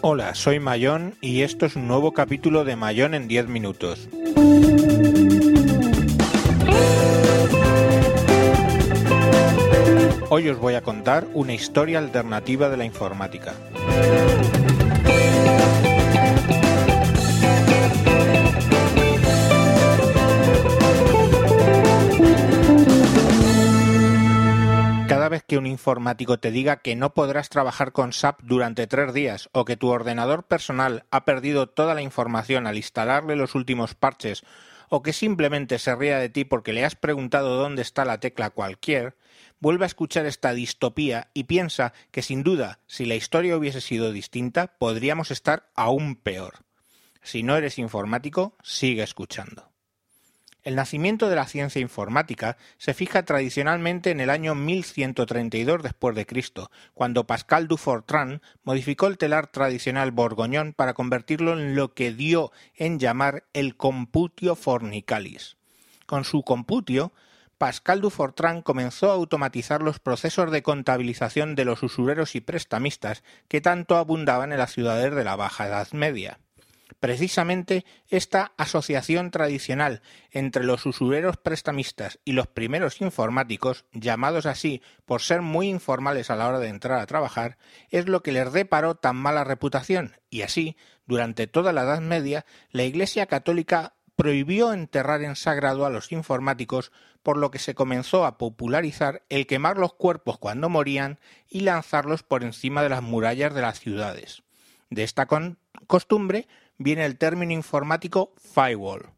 Hola, soy Mayón y esto es un nuevo capítulo de Mayón en 10 minutos. Hoy os voy a contar una historia alternativa de la informática. Que un informático te diga que no podrás trabajar con SAP durante tres días o que tu ordenador personal ha perdido toda la información al instalarle los últimos parches o que simplemente se ría de ti porque le has preguntado dónde está la tecla cualquier, vuelve a escuchar esta distopía y piensa que sin duda, si la historia hubiese sido distinta, podríamos estar aún peor. Si no eres informático, sigue escuchando. El nacimiento de la ciencia informática se fija tradicionalmente en el año 1132 después de Cristo, cuando Pascal du Fortran modificó el telar tradicional borgoñón para convertirlo en lo que dio en llamar el computio fornicalis. Con su computio, Pascal du Fortran comenzó a automatizar los procesos de contabilización de los usureros y prestamistas que tanto abundaban en las ciudades de la Baja Edad Media. Precisamente esta asociación tradicional entre los usureros prestamistas y los primeros informáticos, llamados así por ser muy informales a la hora de entrar a trabajar, es lo que les deparó tan mala reputación, y así, durante toda la Edad Media, la Iglesia católica prohibió enterrar en sagrado a los informáticos, por lo que se comenzó a popularizar el quemar los cuerpos cuando morían y lanzarlos por encima de las murallas de las ciudades. De esta costumbre viene el término informático firewall.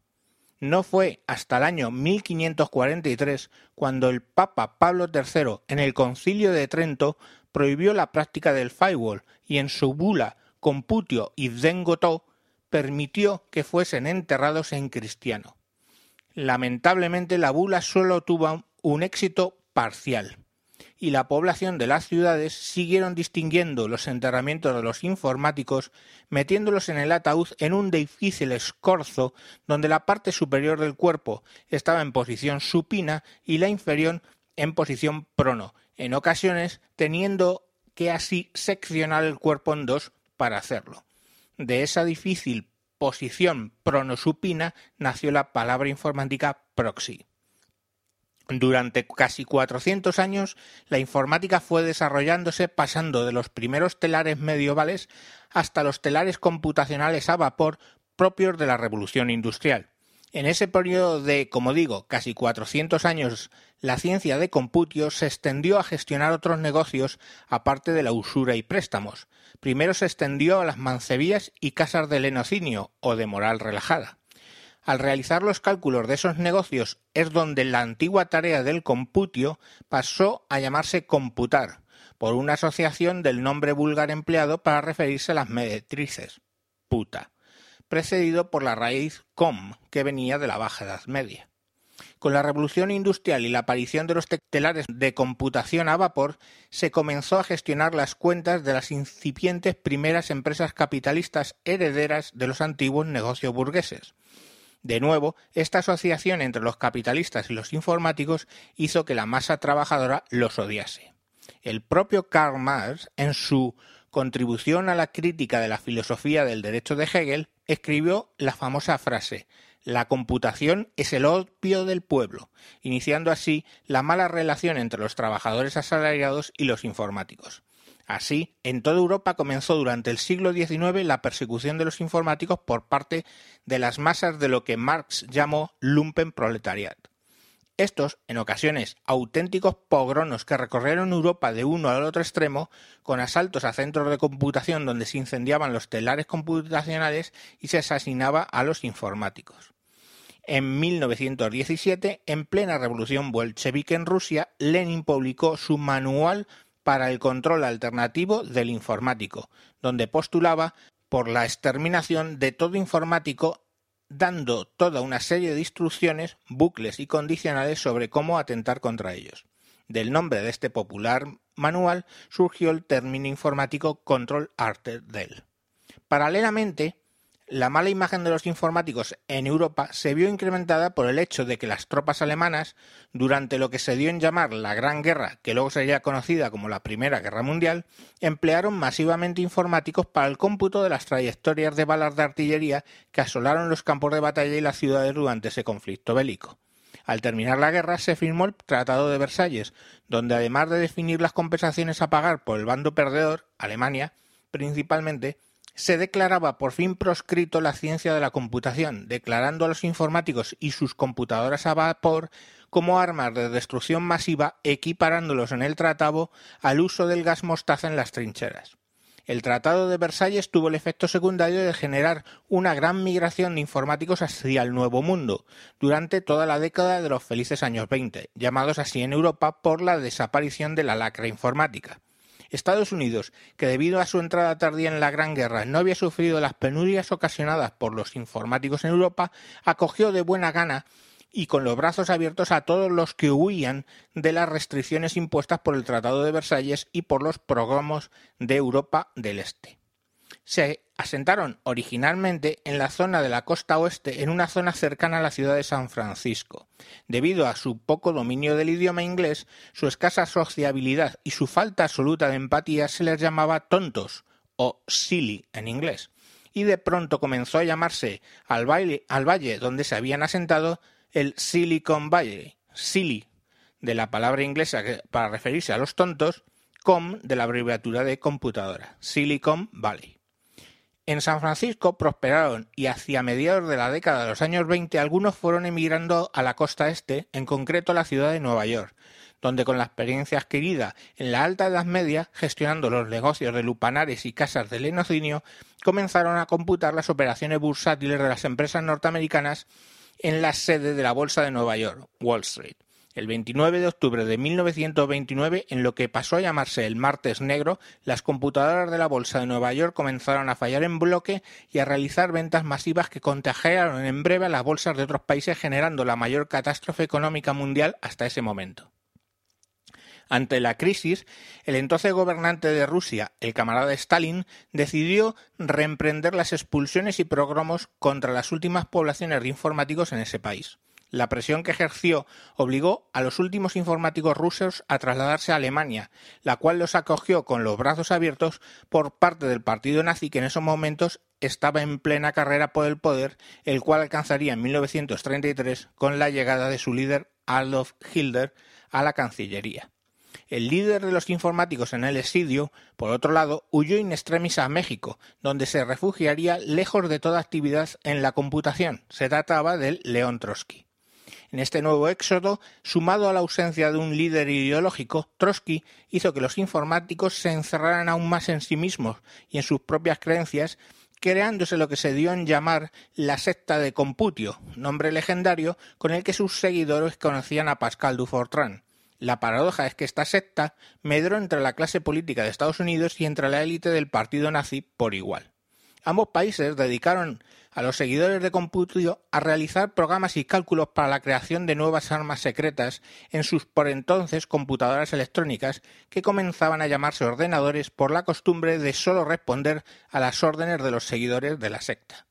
No fue hasta el año 1543 cuando el Papa Pablo III en el Concilio de Trento prohibió la práctica del firewall y en su bula Computio y Zengotó permitió que fuesen enterrados en cristiano. Lamentablemente la bula solo tuvo un éxito parcial y la población de las ciudades siguieron distinguiendo los enterramientos de los informáticos, metiéndolos en el ataúd en un difícil escorzo donde la parte superior del cuerpo estaba en posición supina y la inferior en posición prono, en ocasiones teniendo que así seccionar el cuerpo en dos para hacerlo. De esa difícil posición pronosupina nació la palabra informática proxy. Durante casi 400 años, la informática fue desarrollándose pasando de los primeros telares medievales hasta los telares computacionales a vapor propios de la revolución industrial. En ese periodo de, como digo, casi 400 años, la ciencia de computio se extendió a gestionar otros negocios aparte de la usura y préstamos. Primero se extendió a las mancebías y casas de lenocinio o de moral relajada. Al realizar los cálculos de esos negocios es donde la antigua tarea del computio pasó a llamarse computar, por una asociación del nombre vulgar empleado para referirse a las meretrices, puta, precedido por la raíz com, que venía de la Baja Edad Media. Con la revolución industrial y la aparición de los telares de computación a vapor, se comenzó a gestionar las cuentas de las incipientes primeras empresas capitalistas herederas de los antiguos negocios burgueses, de nuevo, esta asociación entre los capitalistas y los informáticos hizo que la masa trabajadora los odiase. El propio Karl Marx, en su contribución a la crítica de la filosofía del derecho de Hegel, escribió la famosa frase La computación es el opio del pueblo, iniciando así la mala relación entre los trabajadores asalariados y los informáticos. Así, en toda Europa comenzó durante el siglo XIX la persecución de los informáticos por parte de las masas de lo que Marx llamó Lumpenproletariat. Estos, en ocasiones, auténticos pogronos que recorrieron Europa de uno al otro extremo, con asaltos a centros de computación donde se incendiaban los telares computacionales y se asesinaba a los informáticos. En 1917, en plena revolución bolchevique en Rusia, Lenin publicó su manual para el control alternativo del informático, donde postulaba por la exterminación de todo informático dando toda una serie de instrucciones, bucles y condicionales sobre cómo atentar contra ellos. Del nombre de este popular manual surgió el término informático Control Arte Del. Paralelamente, La mala imagen de los informáticos en Europa se vio incrementada por el hecho de que las tropas alemanas, durante lo que se dio en llamar la Gran Guerra, que luego sería conocida como la Primera Guerra Mundial, emplearon masivamente informáticos para el cómputo de las trayectorias de balas de artillería que asolaron los campos de batalla y las ciudades durante ese conflicto bélico. Al terminar la guerra se firmó el Tratado de Versalles, donde además de definir las compensaciones a pagar por el bando perdedor, Alemania, principalmente, se declaraba por fin proscrito la ciencia de la computación, declarando a los informáticos y sus computadoras a vapor como armas de destrucción masiva, equiparándolos en el tratado al uso del gas mostaza en las trincheras. El Tratado de Versalles tuvo el efecto secundario de generar una gran migración de informáticos hacia el Nuevo Mundo durante toda la década de los felices años 20, llamados así en Europa por la desaparición de la lacra informática. Estados Unidos, que debido a su entrada tardía en la Gran Guerra no había sufrido las penurias ocasionadas por los informáticos en Europa, acogió de buena gana y con los brazos abiertos a todos los que huían de las restricciones impuestas por el Tratado de Versalles y por los programas de Europa del Este. Se asentaron originalmente en la zona de la costa oeste, en una zona cercana a la ciudad de San Francisco. Debido a su poco dominio del idioma inglés, su escasa sociabilidad y su falta absoluta de empatía se les llamaba tontos o silly en inglés. Y de pronto comenzó a llamarse al, al valle donde se habían asentado el Silicon Valley, silly, de la palabra inglesa para referirse a los tontos, com de la abreviatura de computadora, Silicon Valley. En San Francisco prosperaron y hacia mediados de la década de los años 20 algunos fueron emigrando a la costa este, en concreto a la ciudad de Nueva York, donde con la experiencia adquirida en la Alta Edad Media, gestionando los negocios de lupanares y casas de lenocinio, comenzaron a computar las operaciones bursátiles de las empresas norteamericanas en la sede de la Bolsa de Nueva York, Wall Street el 29 de octubre de 1929, en lo que pasó a llamarse el Martes Negro, las computadoras de la Bolsa de Nueva York comenzaron a fallar en bloque y a realizar ventas masivas que contagiaron en breve a las bolsas de otros países, generando la mayor catástrofe económica mundial hasta ese momento. Ante la crisis, el entonces gobernante de Rusia, el camarada Stalin, decidió reemprender las expulsiones y progromos contra las últimas poblaciones de informáticos en ese país. La presión que ejerció obligó a los últimos informáticos rusos a trasladarse a Alemania, la cual los acogió con los brazos abiertos por parte del partido nazi que en esos momentos estaba en plena carrera por el poder, el cual alcanzaría en 1933 con la llegada de su líder Adolf Hitler a la Cancillería. El líder de los informáticos en el exilio, por otro lado, huyó in extremis a México, donde se refugiaría lejos de toda actividad en la computación. Se trataba del León Trotsky. En este nuevo éxodo, sumado a la ausencia de un líder ideológico, Trotsky hizo que los informáticos se encerraran aún más en sí mismos y en sus propias creencias, creándose lo que se dio en llamar la secta de Computio, nombre legendario con el que sus seguidores conocían a Pascal Dufortran. La paradoja es que esta secta medró entre la clase política de Estados Unidos y entre la élite del partido nazi por igual. Ambos países dedicaron a los seguidores de Computio a realizar programas y cálculos para la creación de nuevas armas secretas en sus por entonces computadoras electrónicas que comenzaban a llamarse ordenadores por la costumbre de sólo responder a las órdenes de los seguidores de la secta.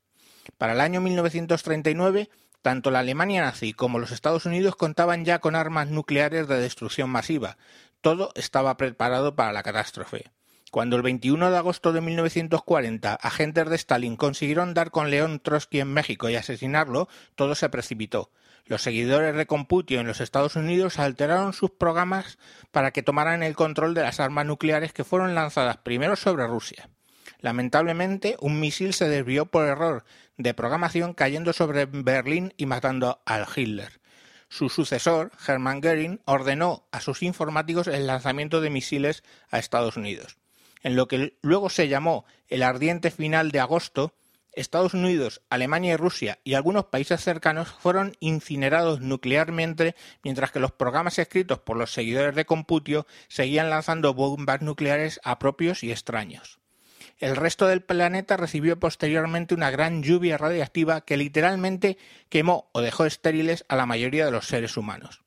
Para el año 1939, tanto la Alemania nazi como los Estados Unidos contaban ya con armas nucleares de destrucción masiva. Todo estaba preparado para la catástrofe. Cuando el 21 de agosto de 1940 agentes de Stalin consiguieron dar con León Trotsky en México y asesinarlo, todo se precipitó. Los seguidores de Computio en los Estados Unidos alteraron sus programas para que tomaran el control de las armas nucleares que fueron lanzadas primero sobre Rusia. Lamentablemente, un misil se desvió por error de programación cayendo sobre Berlín y matando al Hitler. Su sucesor, Hermann Göring, ordenó a sus informáticos el lanzamiento de misiles a Estados Unidos en lo que luego se llamó el ardiente final de agosto, Estados Unidos, Alemania y Rusia y algunos países cercanos fueron incinerados nuclearmente, mientras que los programas escritos por los seguidores de Computio seguían lanzando bombas nucleares a propios y extraños. El resto del planeta recibió posteriormente una gran lluvia radiactiva que literalmente quemó o dejó estériles a la mayoría de los seres humanos.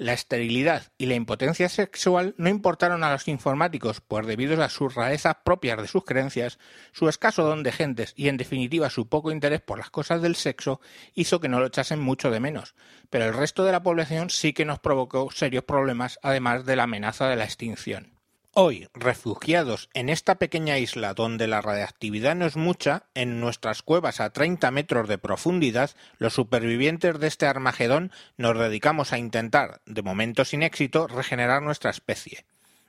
La esterilidad y la impotencia sexual no importaron a los informáticos, pues debido a sus rarezas propias de sus creencias, su escaso don de gentes y en definitiva su poco interés por las cosas del sexo hizo que no lo echasen mucho de menos, pero el resto de la población sí que nos provocó serios problemas además de la amenaza de la extinción. Hoy, refugiados en esta pequeña isla donde la radiactividad no es mucha, en nuestras cuevas a 30 metros de profundidad, los supervivientes de este Armagedón nos dedicamos a intentar, de momento sin éxito, regenerar nuestra especie.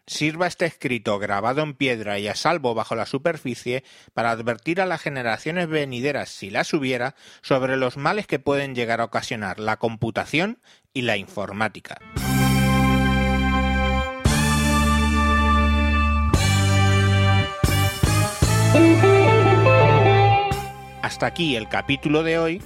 Sirva este escrito grabado en piedra y a salvo bajo la superficie para advertir a las generaciones venideras, si las hubiera, sobre los males que pueden llegar a ocasionar la computación y la informática. Hasta aquí el capítulo de hoy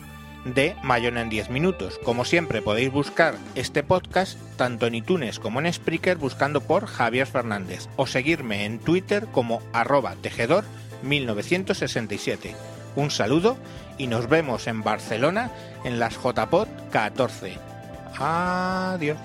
de Mayona en 10 minutos. Como siempre podéis buscar este podcast tanto en iTunes como en Spreaker buscando por Javier Fernández o seguirme en Twitter como arroba tejedor 1967. Un saludo y nos vemos en Barcelona en las JPod 14. Adiós.